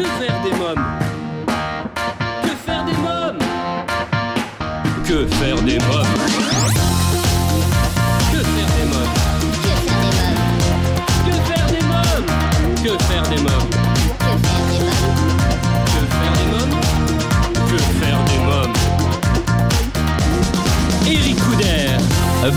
Que faire des mômes Que faire des mômes Que faire des mômes Que faire des mômes Que faire des mômes Que faire des mômes Que faire des mômes Que faire des mômes Eric Couder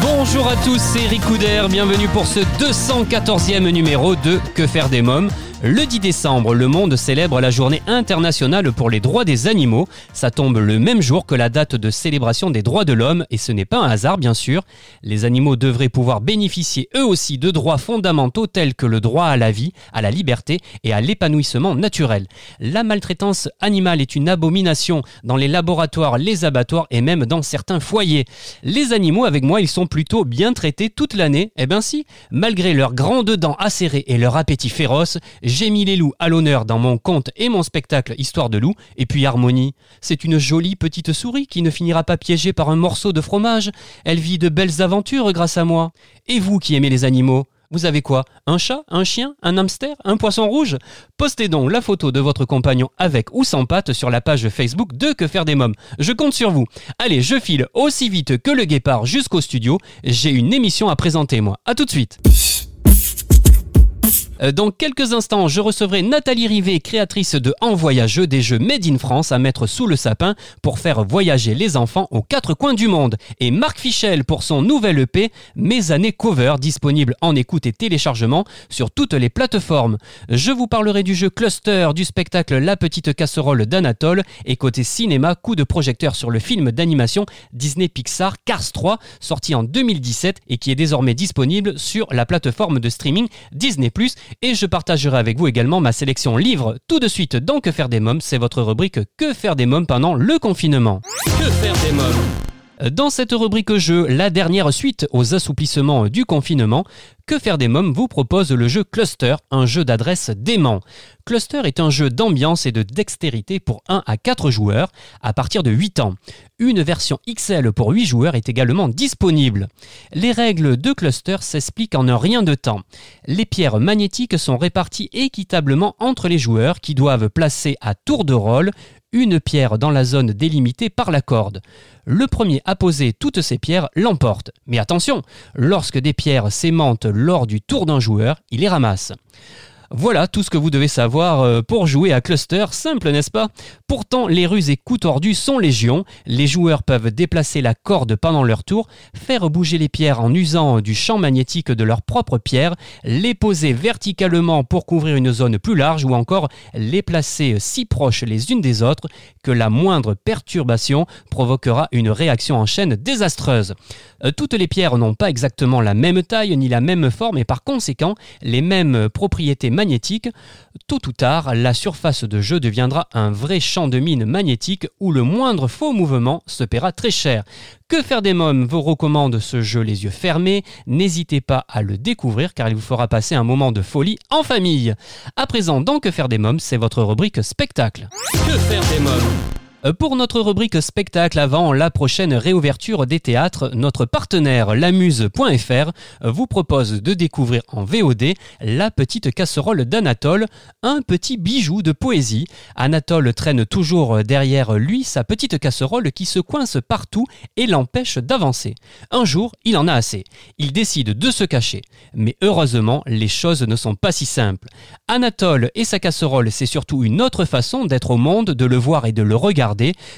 Bonjour à tous, c'est Eric Couder, bienvenue pour ce 214e numéro de Que faire des mômes le 10 décembre, le monde célèbre la journée internationale pour les droits des animaux. Ça tombe le même jour que la date de célébration des droits de l'homme et ce n'est pas un hasard bien sûr. Les animaux devraient pouvoir bénéficier eux aussi de droits fondamentaux tels que le droit à la vie, à la liberté et à l'épanouissement naturel. La maltraitance animale est une abomination dans les laboratoires, les abattoirs et même dans certains foyers. Les animaux avec moi, ils sont plutôt bien traités toute l'année. Eh ben si, malgré leurs grandes dents acérées et leur appétit féroce, j'ai mis les loups à l'honneur dans mon conte et mon spectacle Histoire de loup. Et puis Harmonie, c'est une jolie petite souris qui ne finira pas piégée par un morceau de fromage. Elle vit de belles aventures grâce à moi. Et vous qui aimez les animaux vous avez quoi? Un chat Un chien Un hamster Un poisson rouge? Postez donc la photo de votre compagnon avec ou sans pattes sur la page Facebook de Que faire des mômes. Je compte sur vous. Allez, je file aussi vite que le guépard jusqu'au studio. J'ai une émission à présenter moi. A tout de suite. Euh, dans quelques instants, je recevrai Nathalie Rivet, créatrice de En Voyageux, des jeux Made in France à mettre sous le sapin pour faire voyager les enfants aux quatre coins du monde. Et Marc Fichel pour son nouvel EP Mes années cover, disponible en écoute et téléchargement sur toutes les plateformes. Je vous parlerai du jeu Cluster, du spectacle La petite casserole d'Anatole et côté cinéma, coup de projecteur sur le film d'animation Disney Pixar Cars 3, sorti en 2017 et qui est désormais disponible sur la plateforme de streaming Disney et je partagerai avec vous également ma sélection livre tout de suite dans Que faire des mômes, c'est votre rubrique Que faire des mômes pendant le confinement. Que faire des mômes? Dans cette rubrique jeu, la dernière suite aux assouplissements du confinement, Que faire des mômes vous propose le jeu Cluster, un jeu d'adresse dément. Cluster est un jeu d'ambiance et de dextérité pour 1 à 4 joueurs à partir de 8 ans. Une version XL pour 8 joueurs est également disponible. Les règles de Cluster s'expliquent en un rien de temps. Les pierres magnétiques sont réparties équitablement entre les joueurs qui doivent placer à tour de rôle une pierre dans la zone délimitée par la corde. Le premier à poser toutes ces pierres l'emporte. Mais attention, lorsque des pierres s'aimantent lors du tour d'un joueur, il les ramasse. Voilà tout ce que vous devez savoir euh, pour jouer à Cluster, simple n'est-ce pas? Pourtant, les ruses et coups tordus sont légion. Les joueurs peuvent déplacer la corde pendant leur tour, faire bouger les pierres en usant du champ magnétique de leurs propres pierres, les poser verticalement pour couvrir une zone plus large ou encore les placer si proches les unes des autres que la moindre perturbation provoquera une réaction en chaîne désastreuse. Euh, toutes les pierres n'ont pas exactement la même taille ni la même forme et par conséquent les mêmes propriétés magnétiques magnétique, tôt ou tard, la surface de jeu deviendra un vrai champ de mine magnétique où le moindre faux mouvement se paiera très cher. Que faire des mômes vous recommande ce jeu les yeux fermés. N'hésitez pas à le découvrir car il vous fera passer un moment de folie en famille. À présent, dans Que faire des mômes, c'est votre rubrique spectacle. Pour notre rubrique spectacle avant la prochaine réouverture des théâtres, notre partenaire lamuse.fr vous propose de découvrir en VOD La petite casserole d'Anatole, un petit bijou de poésie. Anatole traîne toujours derrière lui sa petite casserole qui se coince partout et l'empêche d'avancer. Un jour, il en a assez. Il décide de se cacher. Mais heureusement, les choses ne sont pas si simples. Anatole et sa casserole, c'est surtout une autre façon d'être au monde, de le voir et de le regarder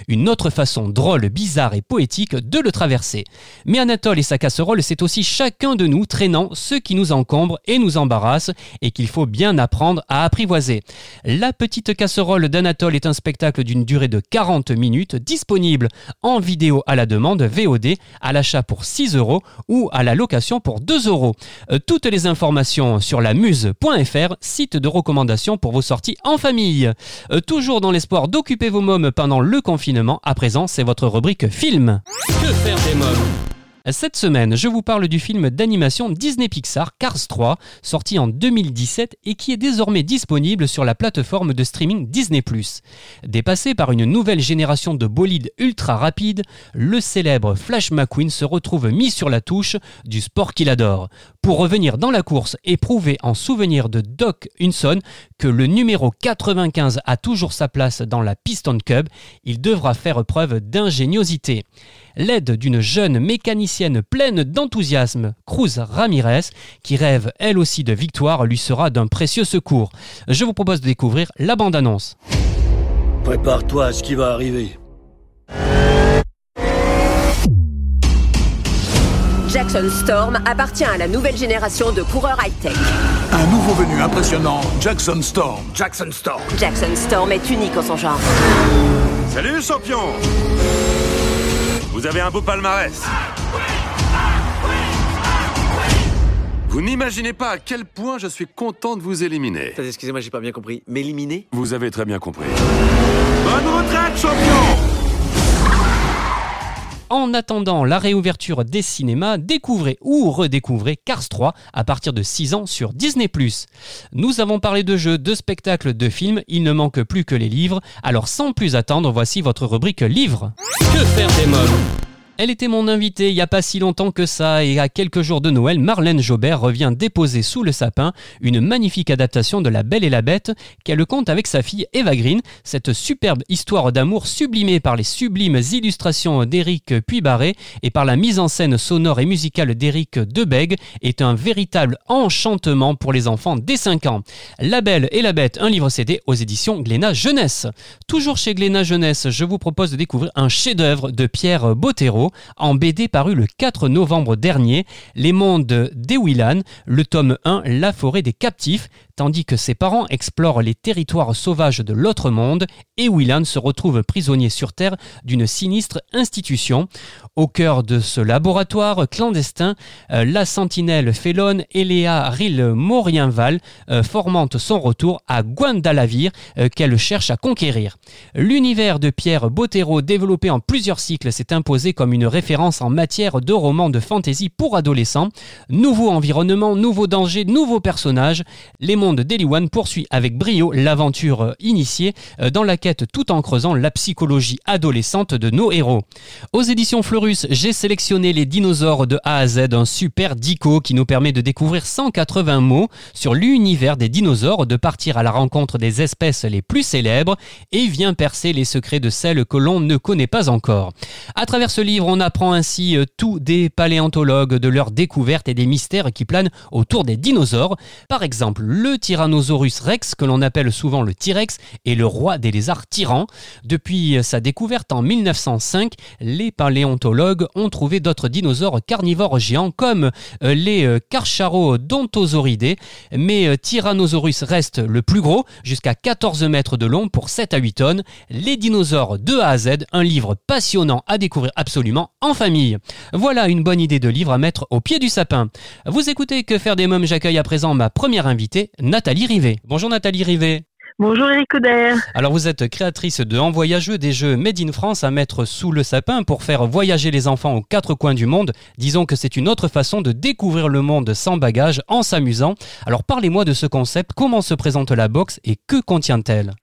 une autre façon drôle, bizarre et poétique de le traverser. Mais Anatole et sa casserole, c'est aussi chacun de nous traînant ce qui nous encombre et nous embarrasse et qu'il faut bien apprendre à apprivoiser. La petite casserole d'Anatole est un spectacle d'une durée de 40 minutes disponible en vidéo à la demande VOD à l'achat pour 6 euros ou à la location pour 2 euros. Euh, toutes les informations sur la muse.fr, site de recommandation pour vos sorties en famille. Euh, toujours dans l'espoir d'occuper vos mômes pendant le confinement. À présent, c'est votre rubrique film. Que faire des mômes? Cette semaine, je vous parle du film d'animation Disney Pixar Cars 3, sorti en 2017 et qui est désormais disponible sur la plateforme de streaming Disney ⁇ Dépassé par une nouvelle génération de bolides ultra rapides, le célèbre Flash McQueen se retrouve mis sur la touche du sport qu'il adore. pour revenir dans la course et prouver en souvenir de Doc Hunson que le numéro 95 a toujours sa place dans la Piston Cub, il devra faire preuve d'ingéniosité. L'aide d'une jeune mécanicienne pleine d'enthousiasme, Cruz Ramirez, qui rêve elle aussi de victoire, lui sera d'un précieux secours. Je vous propose de découvrir la bande-annonce. Prépare-toi à ce qui va arriver. Jackson Storm appartient à la nouvelle génération de coureurs high-tech. Un nouveau venu impressionnant, Jackson Storm. Jackson Storm. Jackson Storm est unique en son genre. Salut champion Vous avez un beau palmarès. Vous n'imaginez pas à quel point je suis content de vous éliminer. Excusez-moi, j'ai pas bien compris. M'éliminer? Vous avez très bien compris. Bonne retraite, champion En attendant la réouverture des cinémas, découvrez ou redécouvrez Cars 3 à partir de 6 ans sur Disney+. Nous avons parlé de jeux, de spectacles, de films, il ne manque plus que les livres, alors sans plus attendre, voici votre rubrique livres. Que faire des mômes elle était mon invitée il n'y a pas si longtemps que ça et à quelques jours de Noël, Marlène Jobert revient déposer sous le sapin une magnifique adaptation de La Belle et la Bête qu'elle compte avec sa fille Eva Green. Cette superbe histoire d'amour sublimée par les sublimes illustrations d'Éric Puybarré et par la mise en scène sonore et musicale d'Éric Debeg est un véritable enchantement pour les enfants dès 5 ans. La Belle et la Bête, un livre CD aux éditions Glénat Jeunesse. Toujours chez Glénat Jeunesse, je vous propose de découvrir un chef-d'œuvre de Pierre Bottero en BD paru le 4 novembre dernier, Les mondes d'Ewilan, le tome 1, La forêt des captifs, tandis que ses parents explorent les territoires sauvages de l'autre monde, Ewilan se retrouve prisonnier sur Terre d'une sinistre institution. Au cœur de ce laboratoire clandestin, euh, la sentinelle félonne Eléa Ril Morienval euh, son retour à Guandalavir euh, qu'elle cherche à conquérir. L'univers de Pierre Bottero développé en plusieurs cycles s'est imposé comme une référence en matière de romans de fantasy pour adolescents. Nouveau environnement, nouveaux dangers, nouveaux personnages. Les mondes d'Eliwan poursuit avec brio l'aventure initiée euh, dans la quête tout en creusant la psychologie adolescente de nos héros. Aux éditions Fleurus, j'ai sélectionné les dinosaures de A à Z, un super dico qui nous permet de découvrir 180 mots sur l'univers des dinosaures, de partir à la rencontre des espèces les plus célèbres et vient percer les secrets de celles que l'on ne connaît pas encore. À travers ce livre, on apprend ainsi euh, tout des paléontologues, de leurs découvertes et des mystères qui planent autour des dinosaures. Par exemple, le Tyrannosaurus rex, que l'on appelle souvent le T-Rex, est le roi des lézards tyrans. Depuis sa découverte en 1905, les paléontologues ont trouvé d'autres dinosaures carnivores géants comme euh, les euh, Carcharodontosauridae, mais euh, Tyrannosaurus reste le plus gros, jusqu'à 14 mètres de long pour 7 à 8 tonnes. Les dinosaures de A à Z, un livre passionnant à découvrir absolument en famille. Voilà une bonne idée de livre à mettre au pied du sapin. Vous écoutez Que faire des mômes, j'accueille à présent ma première invitée, Nathalie Rivet. Bonjour Nathalie Rivet. Bonjour Eric Couder. Alors vous êtes créatrice de En Voyageux, des jeux Made in France à mettre sous le sapin pour faire voyager les enfants aux quatre coins du monde. Disons que c'est une autre façon de découvrir le monde sans bagage en s'amusant. Alors parlez-moi de ce concept, comment se présente la box et que contient-elle?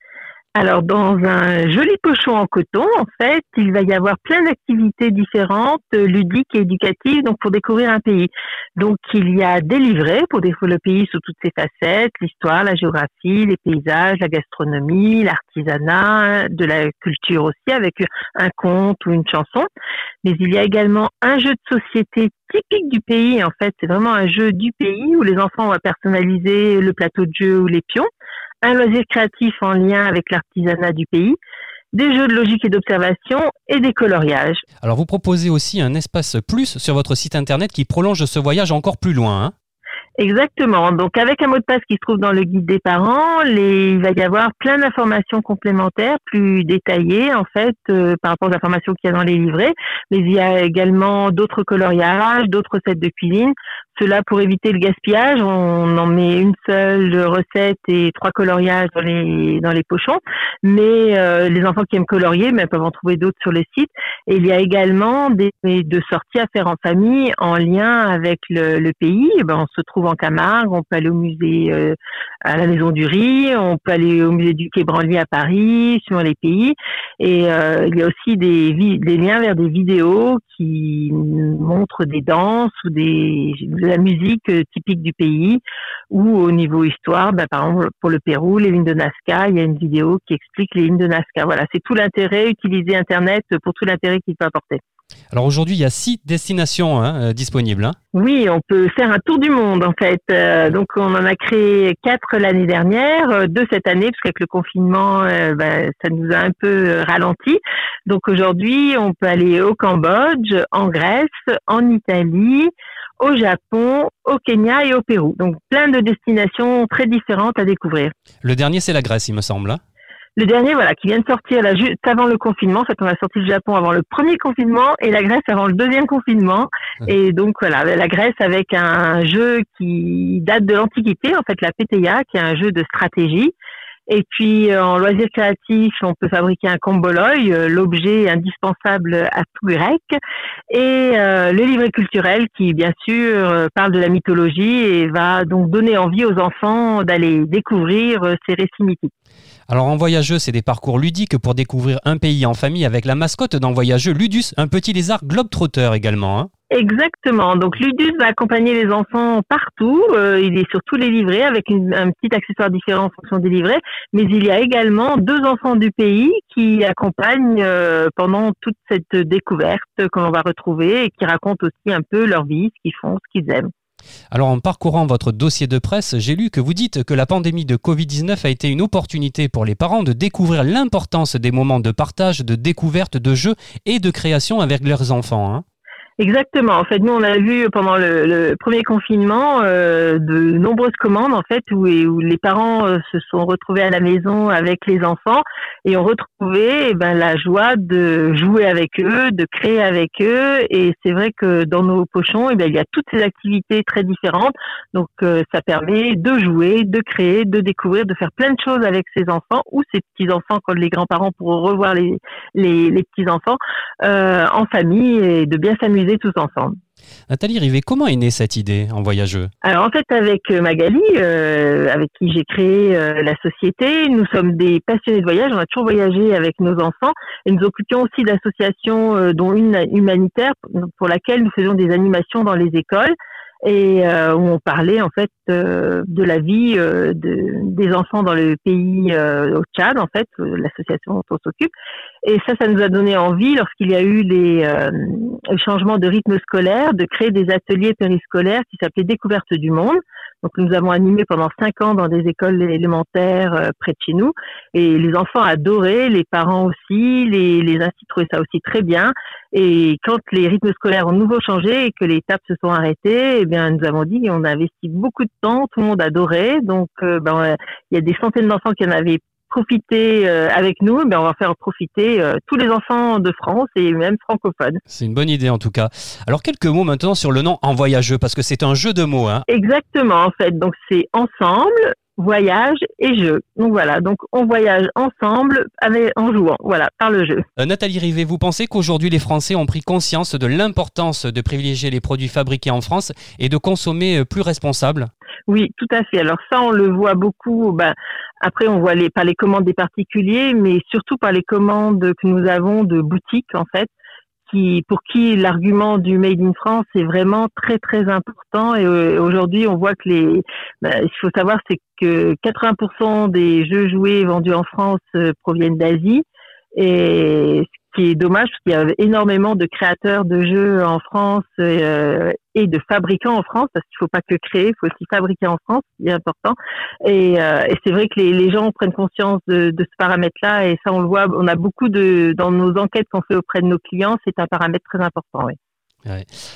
Alors, dans un joli pochon en coton, en fait, il va y avoir plein d'activités différentes, euh, ludiques et éducatives, donc pour découvrir un pays. Donc, il y a des livrets pour découvrir le pays sous toutes ses facettes, l'histoire, la géographie, les paysages, la gastronomie, l'artisanat, de la culture aussi, avec un conte ou une chanson. Mais il y a également un jeu de société typique du pays. En fait, c'est vraiment un jeu du pays où les enfants vont personnaliser le plateau de jeu ou les pions un loisir créatif en lien avec l'artisanat du pays, des jeux de logique et d'observation et des coloriages. Alors vous proposez aussi un espace plus sur votre site internet qui prolonge ce voyage encore plus loin. hein Exactement. Donc avec un mot de passe qui se trouve dans le guide des parents, les- il va y avoir plein d'informations complémentaires, plus détaillées en fait euh, par rapport aux informations qu'il y a dans les livrets. Mais il y a également d'autres coloriages, d'autres recettes de cuisine. Cela pour éviter le gaspillage, on en met une seule recette et trois coloriages dans les dans les pochons. Mais euh, les enfants qui aiment colorier, mais peuvent en trouver d'autres sur le site. Et il y a également des de sorties à faire en famille en lien avec le, le pays. Eh ben, on se trouve en Camargue, on peut aller au musée euh, à la Maison du Riz, on peut aller au musée du Quai Branly à Paris, suivant les pays. Et euh, il y a aussi des, liens vers des vidéos qui montrent des danses ou des, de la musique typique du pays. Ou au niveau histoire, bah, par exemple pour le Pérou, les lignes de Nazca, il y a une vidéo qui explique les lignes de Nazca. Voilà, c'est tout l'intérêt, utiliser Internet pour tout l'intérêt qu'il peut apporter. Alors aujourd'hui, il y a six destinations hein, euh, disponibles. Hein. Oui, on peut faire un tour du monde en fait. Euh, donc on en a créé quatre l'année dernière, euh, deux cette année parce qu'avec le confinement, ben, ça nous a un peu ralenti. Donc aujourd'hui, on peut aller au Cambodge, en Grèce, en Italie, au Japon, au Kenya et au Pérou. Donc plein de destinations très différentes à découvrir. Le dernier, c'est la Grèce, il me semble. Hein. Le dernier, voilà, qui vient de sortir là, juste avant le confinement. En fait, on a sorti le Japon avant le premier confinement et la Grèce avant le deuxième confinement. Et donc voilà, la Grèce avec un jeu qui date de l'Antiquité, en fait, la PTA, qui est un jeu de stratégie. Et puis en loisir créatif, on peut fabriquer un comboloi, euh, l'objet indispensable à tout grec, et euh, le livret culturel qui bien sûr euh, parle de la mythologie et va donc donner envie aux enfants d'aller découvrir ces récits mythiques. Alors en voyageux, c'est des parcours ludiques pour découvrir un pays en famille avec la mascotte d'un voyageux Ludus, un petit lézard globe-trotteur également. Hein. Exactement. Donc Ludus va accompagner les enfants partout. Euh, il est sur tous les livrets avec un petit accessoire différent en fonction des livrets. Mais il y a également deux enfants du pays qui accompagnent euh, pendant toute cette découverte que l'on va retrouver et qui racontent aussi un peu leur vie, ce qu'ils font, ce qu'ils aiment. Alors en parcourant votre dossier de presse, j'ai lu que vous dites que la pandémie de Covid-19 a été une opportunité pour les parents de découvrir l'importance des moments de partage, de découverte, de jeu et de création avec leurs enfants. Hein. Exactement. En fait, nous, on a vu pendant le, premier confinement euh, de nombreuses commandes, en fait, où, où les parents euh, se sont retrouvés à la maison avec les enfants et ont retrouvé eh ben, la joie de jouer avec eux, de créer avec eux. Et c'est vrai que dans nos pochons, eh ben, il y a toutes ces activités très différentes. Donc, euh, ça permet de jouer, de créer, de découvrir, de faire plein de choses avec ses enfants ou ses petits-enfants quand les grands-parents pourront revoir les, les, les petits-enfants en famille et de bien s'amuser tous ensemble. Nathalie Rivet, comment est née cette idée en voyageux? Alors en fait avec euh, Magali, euh, avec qui j'ai créé euh, la société, nous sommes des passionnés de voyage, on a toujours voyagé avec nos enfants et nous occupions aussi d'associations dont une humanitaire pour laquelle nous faisions des animations dans les écoles et euh, où on parlait en fait euh, de la vie euh, de, des enfants dans le pays au Tchad en fait l'association dont on s'occupe et ça ça nous a donné envie lorsqu'il y a eu les changements de rythme scolaire de créer des ateliers périscolaires qui s'appelaient découverte du monde. Donc nous avons animé pendant cinq ans dans des écoles élémentaires près de chez nous. Et les enfants adoraient les parents aussi les les instituts trouvaient ça aussi très bien. Et quand les rythmes scolaires ont nouveau changé et que les tables se sont arrêtées, eh bien, nous avons dit on a investi beaucoup de temps, tout le monde adorait. Donc, euh, ben, il y a des centaines d'enfants qui en avaient profité euh, avec nous, ben on va faire profiter euh, tous les enfants de France et même francophones. C'est une bonne idée en tout cas. Alors quelques mots maintenant sur le nom En Voyageux parce que c'est un jeu de mots. Hein. Exactement en fait. Donc c'est ensemble voyage et jeu. Donc voilà, donc on voyage ensemble avec, en jouant, voilà, par le jeu. Euh, Nathalie Rivet, vous pensez qu'aujourd'hui les Français ont pris conscience de l'importance de privilégier les produits fabriqués en France et de consommer plus responsable Oui, tout à fait. Alors ça, on le voit beaucoup. Ben, après, on voit les, par les commandes des particuliers, mais surtout par les commandes que nous avons de boutiques, en fait pour qui l'argument du Made in France est vraiment très très important. Et euh, aujourd'hui, on voit que les, bah, il faut savoir, c'est que 80% des jeux joués vendus en France euh, proviennent d'Asie. Et qui est dommage parce qu'il y a énormément de créateurs de jeux en France euh, et de fabricants en France parce qu'il faut pas que créer, il faut aussi fabriquer en France, c'est important. Et, euh, et c'est vrai que les, gens prennent conscience de, de ce paramètre-là et ça on le voit, on a beaucoup de dans nos enquêtes qu'on fait auprès de nos clients, c'est un paramètre très important. Oui.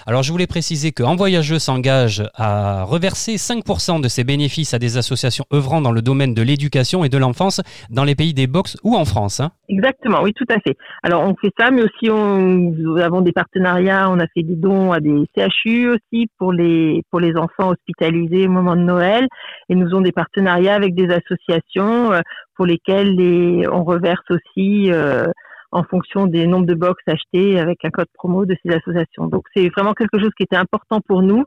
Alors je voulais préciser qu'en voyageux s'engage à reverser 5% de ses bénéfices à des associations œuvrant dans le domaine de l'éducation et de l'enfance dans les pays des box ou en France. Hein. Exactement, oui, tout à fait. Alors on fait ça, mais aussi on, nous avons des partenariats, on a fait des dons à des CHU aussi pour les pour les enfants hospitalisés au moment de Noël, et nous avons des partenariats avec des associations euh, pour lesquelles les, on reverse aussi euh, en fonction des nombres de box achetés avec un code promo de ces associations. Donc c'est vraiment quelque chose qui était important pour nous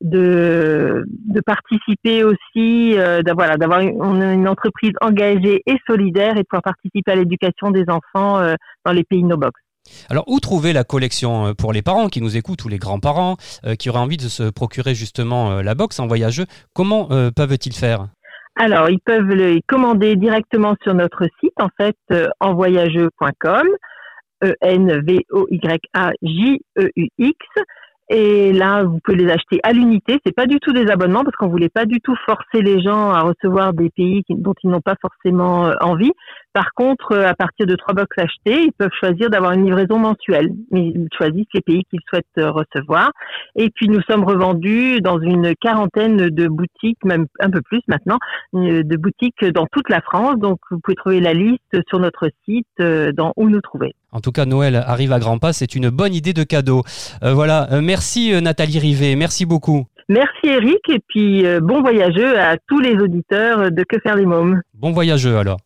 de, participer aussi, euh, d'avoir, une, entreprise engagée et solidaire et de pouvoir participer à l'éducation des enfants euh, dans les pays no box. Alors, où trouver la collection euh, pour les parents qui nous écoutent ou les grands-parents qui auraient envie de se procurer justement la box en voyageux? Comment peuvent-ils faire? Alors, ils peuvent le commander directement sur notre site, en fait, euh, envoyageux.com, E-N-V-O-Y-A-J-E-U-X. Et là, vous pouvez les acheter à l'unité. C'est pas du tout des abonnements parce qu'on voulait pas du tout forcer les gens à recevoir des pays dont ils n'ont pas forcément euh, envie. Par contre, euh, à partir de trois box achetés, ils peuvent choisir d'avoir une livraison mensuelle. Ils choisissent les pays qu'ils souhaitent euh, recevoir. Et puis, nous sommes revendus dans une quarantaine de boutiques, même un peu plus maintenant, euh, de boutiques dans toute la France. Donc, vous pouvez trouver la liste sur notre site dans où nous trouver. En tout cas, Noël arrive à grands pas, c'est une bonne idée de cadeau. Voilà, merci Nathalie Rivet, merci beaucoup. Merci Eric et puis euh, bon voyageux à tous les auditeurs de Que faire les mômes. Bon voyageux alors.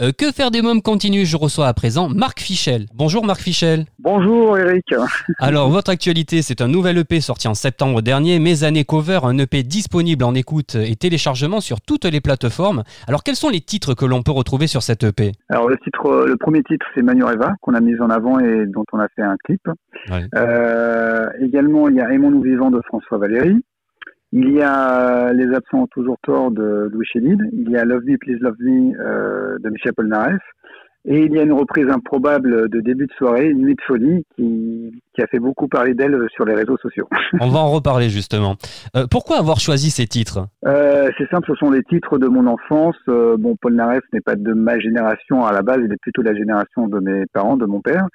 Euh, que faire des mômes continue, je reçois à présent Marc Fichel. Bonjour Marc Fichel. Bonjour Eric. Alors, votre actualité, c'est un nouvel EP sorti en septembre dernier, Mes années cover, un EP disponible en écoute et téléchargement sur toutes les plateformes. Alors, quels sont les titres que l'on peut retrouver sur cet EP Alors le titre, le premier titre c'est Manureva qu'on a mis en avant et dont on a fait un clip. Ouais. Euh, également il y a Aimons-nous vivants de François Valéry. Il y a Les absents ont toujours tort de Louis Chédid. Il y a Love Me Please Love Me euh, de Michel Polnareff. Et il y a une reprise improbable de début de soirée, Une nuit de folie, qui, qui a fait beaucoup parler d'elle sur les réseaux sociaux. On va en reparler justement. Euh, pourquoi avoir choisi ces titres? Euh, c'est simple, ce sont les titres de mon enfance. Euh, bon, Paul Naref n'est pas de ma génération à la base, il est plutôt de la génération de mes parents, de mon père.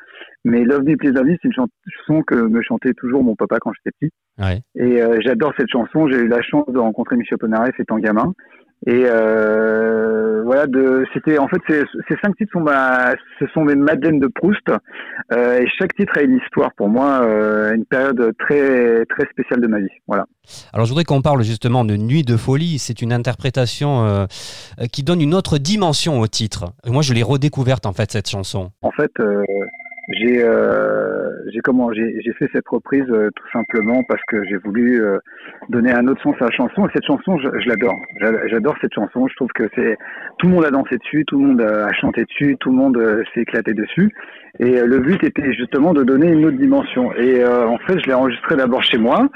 Mais Love Me Please Love Me, c'est une chanson que me chantait toujours mon papa quand j'étais petit. Ouais. Et euh, j'adore cette chanson. J'ai eu la chance de rencontrer Michel Polnareff étant gamin. Et euh, voilà, de, c'était en fait ces, ces cinq titres sont ma, ce sont mes Madeleines de Proust. Euh, et chaque titre a une histoire pour moi, euh, une période très très spéciale de ma vie. Voilà. Alors, je voudrais qu'on parle justement de Nuit de folie. C'est une interprétation euh, qui donne une autre dimension au titre. Moi, je l'ai redécouverte en fait, cette chanson. En fait, euh, j'ai euh, j'ai comment j'ai fait cette reprise euh, tout simplement parce que j'ai voulu euh, donner un autre sens à la chanson. Et cette chanson, je, je l'adore. J'a- J'adore cette chanson. Je trouve que c'est tout le monde a dansé dessus, tout le monde a chanté dessus, tout le monde euh, s'est éclaté dessus. Et euh, le but était justement de donner une autre dimension. Et euh, en fait, je l'ai enregistré d'abord chez moi.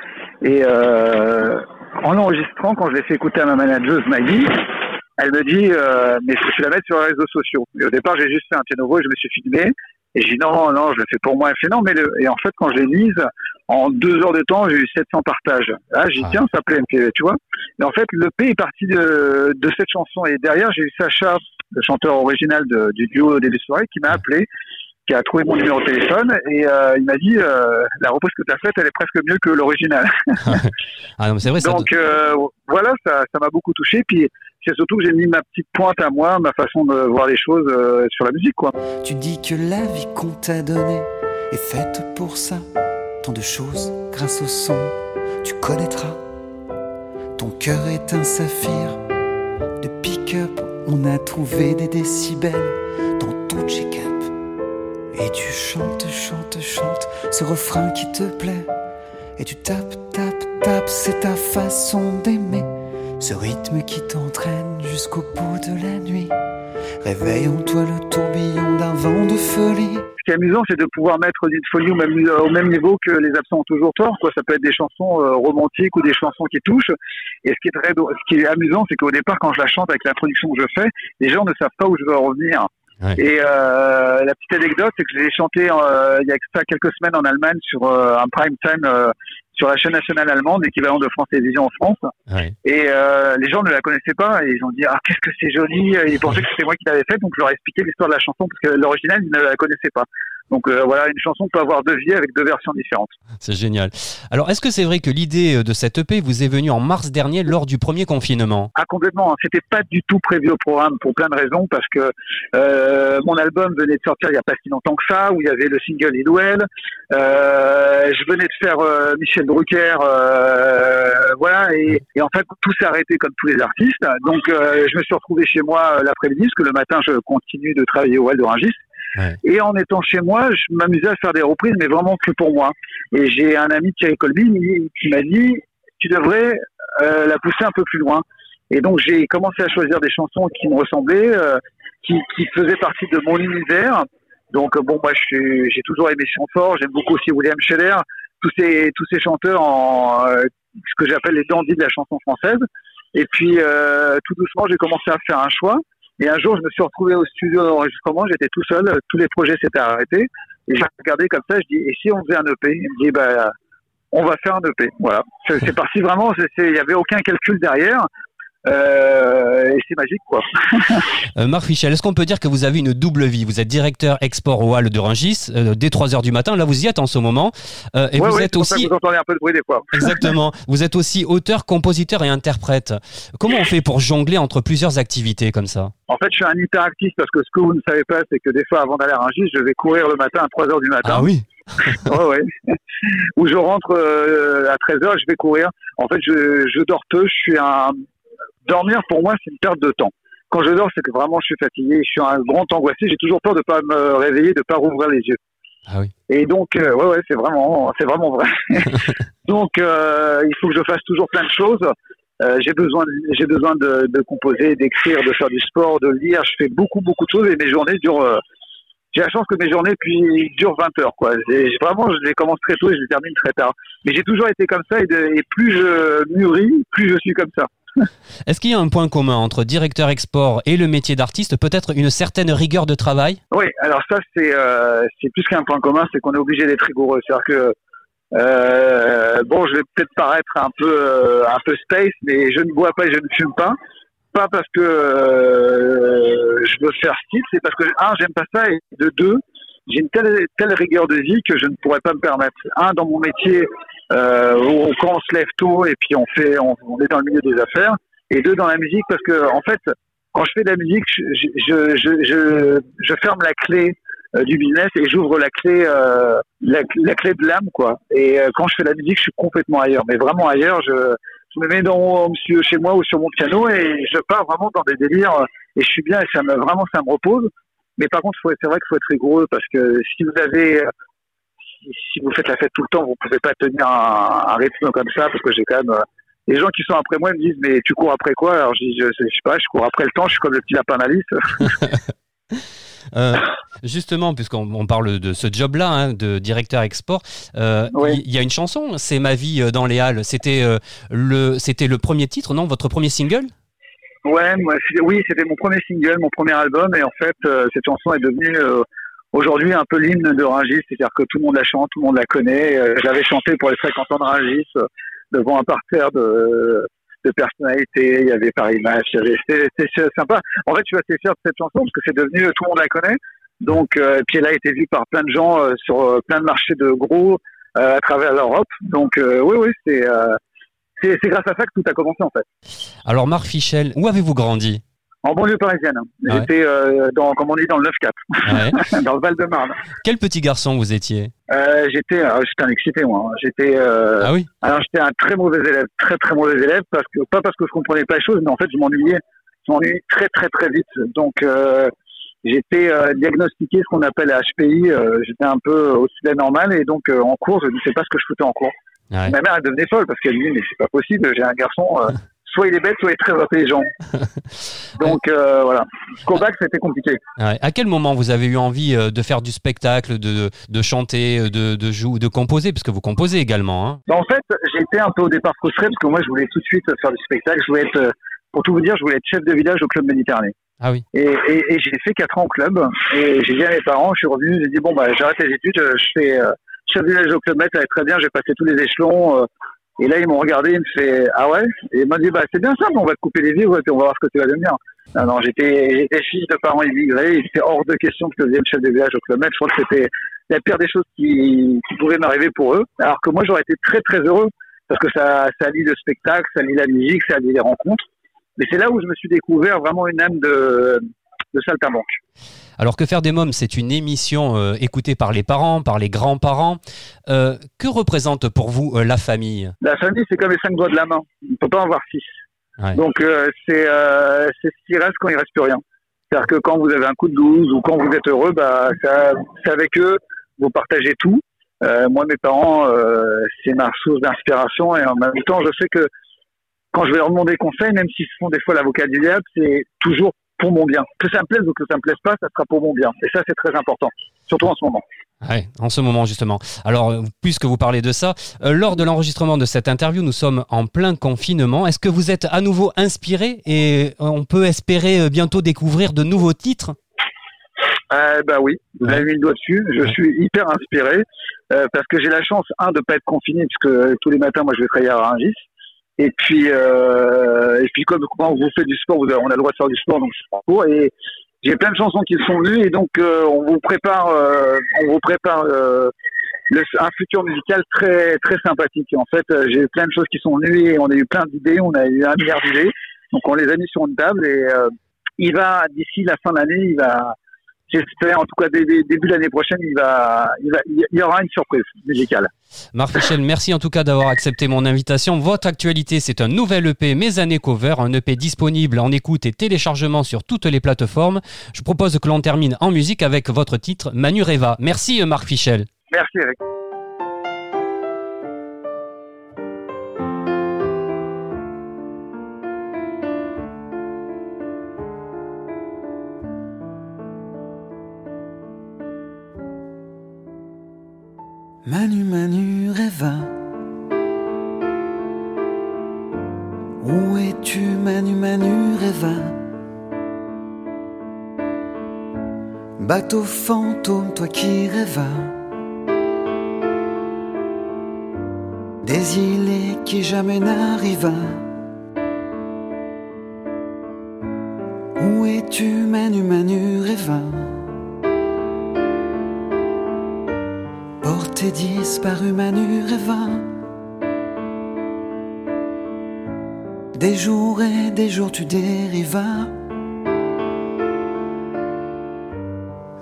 Et en l'enregistrant, quand je l'ai fait écouter à ma manageuse Maggie, elle me dit mais faut que tu la mettre sur les réseaux sociaux. Et au départ, j'ai juste fait un piano et je me suis filmé. Et j'ai dit non, non, je le fais pour moi. Elle fait non, mais le... et en fait, quand je l'ai mise, en deux heures de temps, j'ai eu 700 partages. Là, j'ai dit Ah. tiens, ça plaît, tu vois. Et en fait, le P est parti de, de cette chanson. Et derrière, j'ai eu Sacha, le chanteur original de- du duo Début de soirée, qui m'a appelé, qui a trouvé mon numéro de téléphone et euh, il m'a dit euh, la reprise que tu as faite, elle est presque mieux que l'original. Ah non, mais c'est vrai, ça. Donc euh, voilà, ça ça m'a beaucoup touché. Puis c'est surtout que j'ai mis ma petite pointe à moi, ma façon de voir les choses euh, sur la musique, quoi. Tu dis que la vie qu'on t'a donnée est faite pour ça. Tant de choses grâce au son, tu connaîtras. Ton cœur est un saphir de pick-up. On a trouvé des décibels dans tout check-up. Et tu chantes, chantes, chantes ce refrain qui te plaît. Et tu tapes, tapes, tapes, c'est ta façon d'aimer. Ce rythme qui t'entraîne jusqu'au bout de la nuit. Réveille en toi le tourbillon d'un vent de folie. Ce qui est amusant, c'est de pouvoir mettre une folie au même, au même niveau que les absents ont toujours tort. Quoi. Ça peut être des chansons euh, romantiques ou des chansons qui touchent. Et ce qui est très, ce qui est amusant, c'est qu'au départ, quand je la chante avec l'introduction que je fais, les gens ne savent pas où je veux en revenir. Ouais. Et euh, la petite anecdote, c'est que je l'ai chanté euh, il y a ça quelques semaines en Allemagne sur euh, un prime time euh, sur la chaîne nationale allemande, équivalent de France Télévisions en France. Ouais. Et euh, les gens ne la connaissaient pas et ils ont dit ah qu'est-ce que c'est joli. Ils pensaient que c'était moi qui l'avais fait, donc je leur ai expliqué l'histoire de la chanson parce que l'original ils ne la connaissaient pas. Donc euh, voilà, une chanson peut avoir deux vies avec deux versions différentes. C'est génial. Alors, est-ce que c'est vrai que l'idée euh, de cette EP vous est venue en mars dernier lors du premier confinement? Ah complètement. C'était pas du tout prévu au programme pour plein de raisons parce que euh, mon album venait de sortir il y a pas si longtemps que ça, où il y avait le single Idwell. Euh, je venais de faire euh, Michel Drucker, euh, voilà, et, et en fait tout s'est arrêté comme tous les artistes. Donc euh, je me suis retrouvé chez moi l'après-midi parce que le matin je continue de travailler au Val de Rungis. Et en étant chez moi, je m'amusais à faire des reprises, mais vraiment que pour moi. Et j'ai un ami Thierry Colby qui m'a dit tu devrais euh, la pousser un peu plus loin. Et donc j'ai commencé à choisir des chansons qui me ressemblaient, euh, qui, qui faisaient partie de mon univers. Donc euh, bon, moi j'ai toujours aimé Chanfort, j'aime beaucoup aussi William Scheller, tous ces tous ces chanteurs en euh, ce que j'appelle les dandys de la chanson française. Et puis euh, tout doucement j'ai commencé à faire un choix. Et un jour je me suis retrouvé au studio d'enregistrement, j'étais tout seul, tous les projets s'étaient arrêtés. Et j'ai regardé comme ça, je dis et si on faisait un EP Il me dit bah on va faire un EP. Voilà, c'est parti vraiment. Il y avait aucun calcul derrière. Euh, et c'est magique quoi. Euh, Marc Fichel, est-ce qu'on peut dire que vous avez une double vie? Vous êtes directeur export au Hall de Rungis euh, dès 3h du matin. Là, vous y êtes en ce moment. Et Ouais, vous ouais, êtes aussi. vous entendez un peu de bruit des fois. Exactement. Vous êtes aussi auteur, compositeur et interprète. Comment on fait pour jongler entre plusieurs activités comme ça? En fait, je suis un hyperactif parce que ce que vous ne savez pas, c'est que des fois, avant d'aller à Rungis, je vais courir le matin à 3 heures du matin. Ah oui ouais, ouais. Ou je rentre à 13 heures, je vais courir. En fait, je, je dors peu. Je suis un dormir pour moi, c'est une perte de temps. Quand je dors, c'est que vraiment je suis fatigué. Je suis un grand angoissé. J'ai toujours peur de pas me réveiller, de pas rouvrir les yeux. Ah oui. Et donc, euh, ouais, ouais, c'est vraiment, c'est vraiment vrai. donc, euh, il faut que je fasse toujours plein de choses. Euh, j'ai besoin, de- j'ai besoin de, de composer, d'écrire, de faire du sport, de lire. Je fais beaucoup, beaucoup de choses et mes journées durent. j'ai la chance que mes journées puis durent 20 heures, quoi. Vraiment, je les commence très tôt et je les termine très tard. Mais j'ai toujours été comme ça et, de- et plus je mûris, plus je suis comme ça. Est-ce qu'il y a un point commun entre directeur export et le métier d'artiste Peut-être une certaine rigueur de travail? Oui, alors ça c'est euh, c'est plus qu'un point commun, c'est qu'on est obligé d'être rigoureux. C'est-à-dire que euh, bon, je vais peut-être paraître un peu euh, un peu space, mais je ne bois pas et je ne fume pas. Pas parce que je veux faire style, c'est parce que un, j'aime pas ça, et de deux, j'ai une telle telle rigueur de vie que je ne pourrais pas me permettre. Un, dans mon métier, euh, où quand on se lève tôt et puis on fait, on, est dans le milieu des affaires, et deux, dans la musique, parce que en fait, quand je fais de la musique, je, je, je, je, ferme la clé euh, du business et j'ouvre la clé euh, la, clé de l'âme quoi. Et euh, quand je fais la musique je suis complètement ailleurs. Mais vraiment ailleurs je, je me mets dans chez moi ou sur mon piano et je pars vraiment dans des délires euh, et je suis bien et ça me vraiment ça me repose mais par contre c'est vrai qu'il faut être rigoureux parce que si vous avez euh, si, vous faites la fête tout le temps vous pouvez pas tenir un, un rythme comme ça parce que j'ai quand même euh, les gens qui sont après moi me disent mais tu cours après quoi? Alors je dis je, je sais pas je cours après le temps je suis comme le petit lapin d'Alice Euh, Justement, puisqu'on on parle de ce job-là, hein, de directeur export, euh, il Oui. y, y a une chanson, C'est ma vie euh, dans les halles. C'était euh, le, c'était le premier titre, non? Votre premier single? Ouais, moi, oui, c'était mon premier single, mon premier album, et en fait, euh, cette chanson est devenue euh, aujourd'hui un peu l'hymne de Rungis, c'est-à-dire que tout le monde la chante, tout le monde la connaît. Euh, je l'avais chanté pour les fréquentants de Rungis euh, devant un parterre de, de personnalités. Il y avait Paris Match, c'était sympa. En fait, je suis assez fier de cette chanson parce que c'est devenu tout le monde la connaît. Donc, euh, puis elle a été vue par plein de gens euh, sur euh, plein de marchés de gros euh, à travers l'Europe. Donc, euh, oui, oui, c'est euh, c'est grâce à ça que tout a commencé en fait. Alors, Marc Fichel, où avez-vous grandi? En banlieue parisienne. Ah ouais. J'étais euh, dans, comme on dit, dans le 9-4, Ouais. dans le Val-de-Marne. Quel petit garçon vous étiez? Euh, j'étais, euh, j'étais un excité moi. hein. J'étais, euh, Ah oui? alors j'étais un très mauvais élève, très très mauvais élève parce que pas parce que je comprenais pas les choses, mais en fait je m'ennuyais, je m'ennuyais très très très vite. Donc j'étais diagnostiqué ce qu'on appelle HPI. j'étais un peu au-dessus de la normale et donc en cours je ne sais pas ce que je foutais en cours. Ouais. Ma mère elle devenait folle parce qu'elle me dit mais c'est pas possible, j'ai un garçon. euh, Soit il est bête, soit il est très intelligent. Donc euh, voilà. Jusqu'au bac, c'était compliqué. Ouais. À quel moment vous avez eu envie euh, de faire du spectacle, de, de chanter, de, de jouer, de composer? Parce que vous composez également. Hein Bah, en fait, été un peu au départ frustré parce que moi, je voulais tout de suite faire du spectacle. Je voulais être, pour tout vous dire, je voulais être chef de village au club Méditerranée. ah oui. Et, et, et j'ai fait quatre ans au club. Et j'ai dit à mes parents, je suis revenu, j'ai dit bon bah j'arrête les études, je fais euh, de village au Med, ça être très bien. J'ai passé tous les échelons. euh, et là, ils m'ont regardé, ils me fait ah ouais? Et ils m'ont dit bah c'est bien mais on va te couper les vivres et on va voir ce que tu vas devenir. Non, j'étais, fils de parents immigrés. Il était hors de question que je devienne chef de village au Med. Je crois que c'était la pire des choses qui, qui pouvaient m'arriver pour eux. Alors que moi, j'aurais été très très heureux parce que ça, ça lie le spectacle, ça lie la musique, ça lie les rencontres. Mais c'est là où je me suis découvert vraiment une âme de, de saltimbanque. Alors que faire des mômes, c'est une émission euh, écoutée par les parents, par les grands-parents. Euh, que représente pour vous euh, la famille? La famille, c'est comme les cinq doigts de la main. On ne peut pas en avoir six. Ouais. Donc, c'est ce qui reste quand il reste plus rien. C'est-à-dire que quand vous avez un coup de blues ou quand vous êtes heureux, bah, c'est avec eux, vous partagez tout. Moi, mes parents, c'est ma source d'inspiration et en même temps, je sais que quand je vais leur demander conseil, même s'ils font des fois l'avocat du diable, c'est toujours pour mon bien. Que ça me plaise ou que ça me plaise pas, ça sera pour mon bien. Et ça, c'est très important, surtout en ce moment. Ouais, en ce moment justement. Alors, euh, puisque vous parlez de ça, euh, lors de l'enregistrement de cette interview, nous sommes en plein confinement. Est-ce que vous êtes à nouveau inspiré et euh, on peut espérer bientôt découvrir de nouveaux titres? Euh, bah oui, vous avez mis le doigt dessus. Je suis hyper inspiré euh, parce que j'ai la chance, un, de pas être confiné puisque tous les matins, moi, je vais travailler à Rungis. Et puis, euh, et puis comme quand vous faites du sport, vous avez- on a le droit de faire du sport, donc c'est pas court. Et j'ai plein de chansons qui sont venues et donc euh, on vous prépare, euh, on vous prépare euh, le- un futur musical très très sympathique. En fait, euh, j'ai plein de choses qui sont venues et on a eu plein d'idées, on a eu un milliard d'idées. Donc on les a mis sur une table et euh, il va d'ici la fin de l'année, il va, j'espère en tout cas début de l'année prochaine, il va, il va, il y aura une surprise musicale. Marc Fichel, merci en tout cas d'avoir accepté mon invitation. Votre actualité, c'est un nouvel EP Mes années cover, un EP disponible en écoute et téléchargement sur toutes les plateformes. Je propose que l'on termine en musique avec votre titre Manureva. Merci euh, Marc Fichel. Merci Eric. Manu Reva. Où es-tu Manu Manu Reva? Bateau fantôme, toi qui rêvas. Des qui jamais n'arriva Où es-tu Manu Manu Reva? Porté disparu Manu Reva Des jours et des jours tu dérivas.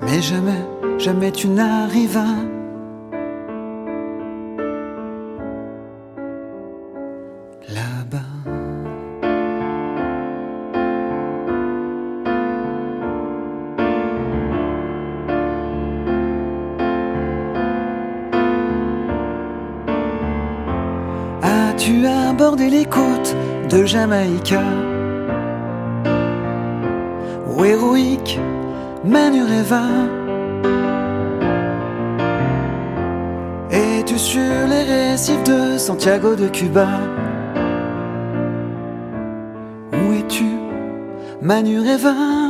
Mais jamais, jamais tu n'arrivas As-tu abordé les côtes de Jamaïca Ou héroïque Manureva Es-tu sur les récifs de Santiago de Cuba? Où es-tu Manureva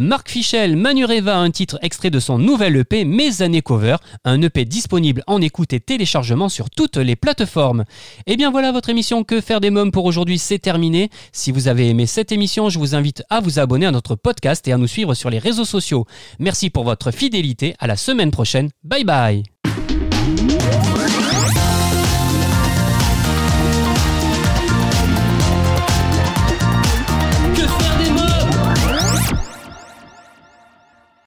Marc Fichel, Manureva, un titre extrait de son nouvel EP Mes années cover, un EP disponible en écoute et téléchargement sur toutes les plateformes. Et bien voilà, votre émission Que faire des mômes pour aujourd'hui, c'est terminé. Si vous avez aimé cette émission, je vous invite à vous abonner à notre podcast et à nous suivre sur les réseaux sociaux. Merci pour votre fidélité, à la semaine prochaine, bye bye